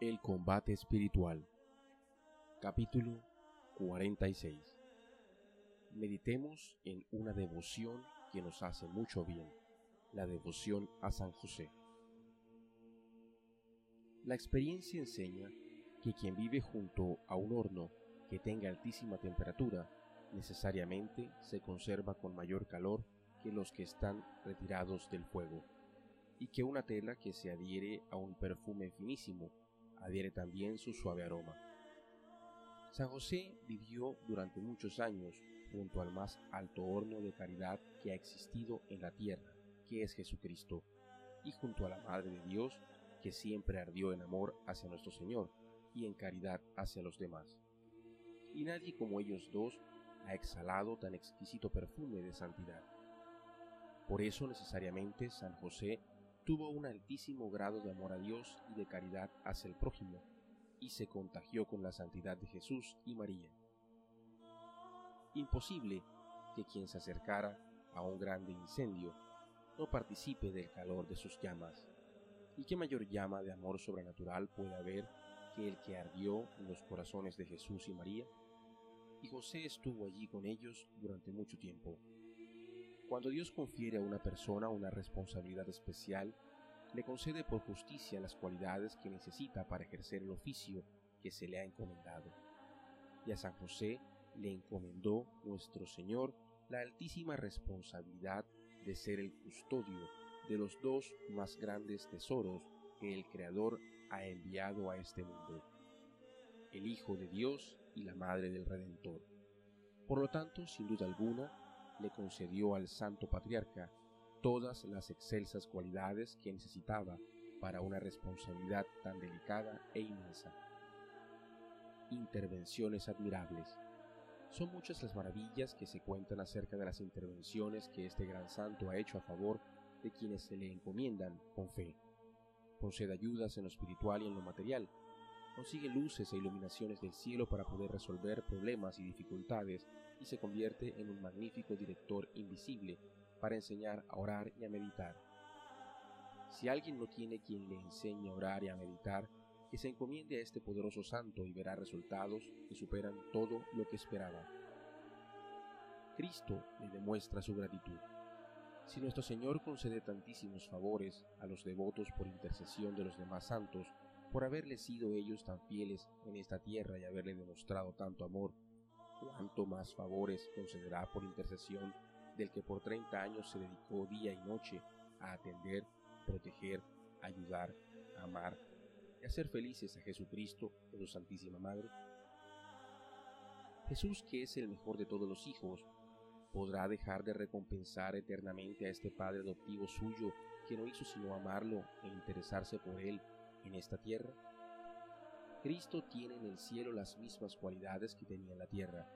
El combate espiritual. Capítulo 46. Meditemos en una devoción que nos hace mucho bien, la devoción a San José. La experiencia enseña que quien vive junto a un horno que tenga altísima temperatura necesariamente se conserva con mayor calor que los que están retirados del fuego, y que una tela que se adhiere a un perfume finísimo adhiere también su suave aroma. San José vivió durante muchos años junto al más alto horno de caridad que ha existido en la tierra, que es Jesucristo, y junto a la Madre de Dios, que siempre ardió en amor hacia nuestro Señor y en caridad hacia los demás. Y nadie como ellos dos ha exhalado tan exquisito perfume de santidad. Por eso necesariamente San José tuvo un altísimo grado de amor a Dios y de caridad hacia el prójimo, y se contagió con la santidad de Jesús y María. Imposible que quien se acercara a un grande incendio no participe del calor de sus llamas. ¿Y qué mayor llama de amor sobrenatural puede haber que el que ardió en los corazones de Jesús y María? Y José estuvo allí con ellos durante mucho tiempo. Cuando Dios confiere a una persona una responsabilidad especial, le concede por justicia las cualidades que necesita para ejercer el oficio que se le ha encomendado. Y a San José le encomendó nuestro Señor la altísima responsabilidad de ser el custodio de los dos más grandes tesoros que el Creador ha enviado a este mundo, el Hijo de Dios y la Madre del Redentor. Por lo tanto, sin duda alguna, le concedió al santo patriarca todas las excelsas cualidades que necesitaba para una responsabilidad tan delicada e inmensa. Intervenciones admirables. Son muchas las maravillas que se cuentan acerca de las intervenciones que este gran santo ha hecho a favor de quienes se le encomiendan con fe. Concede ayudas en lo espiritual y en lo material, consigue luces e iluminaciones del cielo para poder resolver problemas y dificultades y se convierte en un magnífico director invisible para enseñar a orar y a meditar. Si alguien no tiene quien le enseñe a orar y a meditar, que se encomiende a este poderoso santo y verá resultados que superan todo lo que esperaba. Cristo le demuestra su gratitud. Si nuestro Señor concede tantísimos favores a los devotos por intercesión de los demás santos, por haberles sido ellos tan fieles en esta tierra y haberle demostrado tanto amor, cuánto más favores concederá por intercesión del que por treinta años se dedicó día y noche a atender, proteger, ayudar, amar y hacer felices a Jesucristo y su Santísima Madre. Jesús, que es el mejor de todos los hijos, podrá dejar de recompensar eternamente a este Padre adoptivo suyo que no hizo sino amarlo e interesarse por él en esta tierra? Cristo tiene en el cielo las mismas cualidades que tenía en la tierra,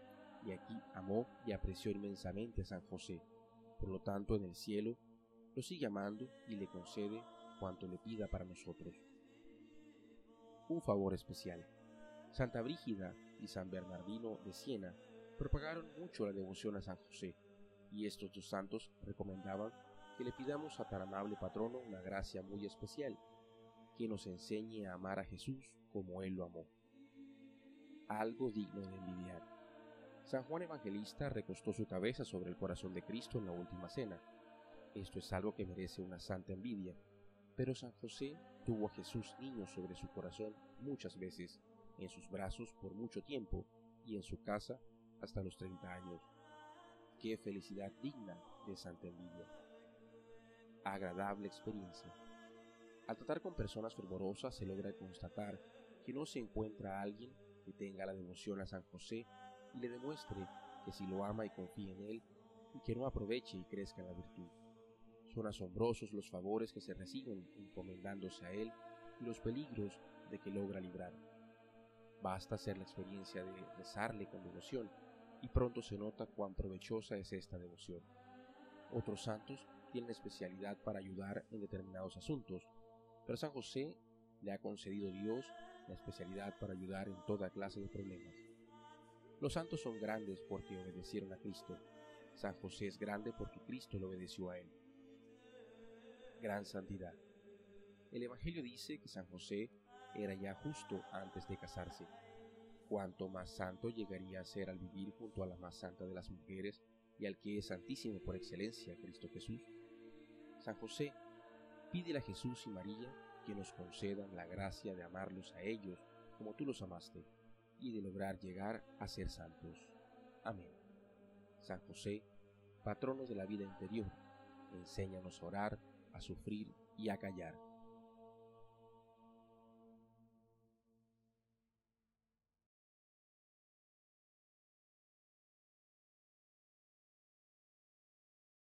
y aquí amó y apreció inmensamente a San José. Por lo tanto, en el cielo lo sigue amando y le concede cuanto le pida para nosotros. Un favor especial. Santa Brígida y San Bernardino de Siena propagaron mucho la devoción a San José, y estos dos santos recomendaban que le pidamos a tan amable patrono una gracia muy especial, que nos enseñe a amar a Jesús como Él lo amó. Algo digno de envidiar. San Juan Evangelista recostó su cabeza sobre el corazón de Cristo en la última cena. Esto es algo que merece una santa envidia, pero San José tuvo a Jesús niño sobre su corazón muchas veces, en sus brazos por mucho tiempo y en su casa hasta los 30 años. Qué felicidad digna de santa envidia. Agradable experiencia. Al tratar con personas fervorosas se logra constatar que no se encuentra alguien que tenga la devoción a San José le demuestre que si lo ama y confía en él, y que no aproveche y crezca la virtud. Son asombrosos los favores que se reciben encomendándose a él y los peligros de que logra librar. Basta hacer la experiencia de rezarle con devoción y pronto se nota cuán provechosa es esta devoción. Otros santos tienen especialidad para ayudar en determinados asuntos, pero San José le ha concedido Dios la especialidad para ayudar en toda clase de problemas. Los santos son grandes porque obedecieron a Cristo. San José es grande porque Cristo le obedeció a él. Gran santidad. El Evangelio dice que San José era ya justo antes de casarse. Cuanto más santo llegaría a ser al vivir junto a la más santa de las mujeres y al que es santísimo por excelencia, Cristo Jesús. San José, pídele a Jesús y María que nos concedan la gracia de amarlos a ellos como tú los amaste y de lograr llegar a ser santos. Amén. San José, patrono de la vida interior, enséñanos a orar, a sufrir y a callar